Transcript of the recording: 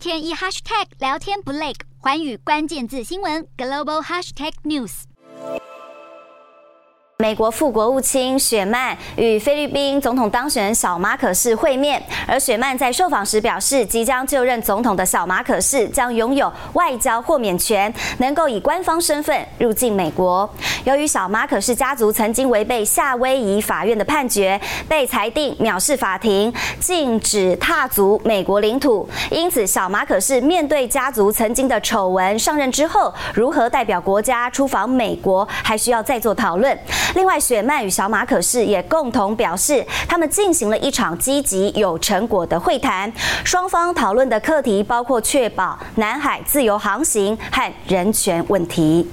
天一 hashtag 聊天不累，寰宇关键字新闻 global hashtag news。美国副国务卿雪曼与菲律宾总统当选人小马可仕会面，而雪曼在受访时表示，即将就任总统的小马可仕将拥有外交豁免权，能够以官方身份入境美国。由于小马可仕家族曾经违背夏威夷法院的判决，被裁定藐视法庭，禁止踏足美国领土，因此小马可仕面对家族曾经的丑闻，上任之后如何代表国家出访美国，还需要再做讨论。另外，雪曼与小马可仕也共同表示，他们进行了一场积极有成果的会谈，双方讨论的课题包括确保南海自由航行和人权问题。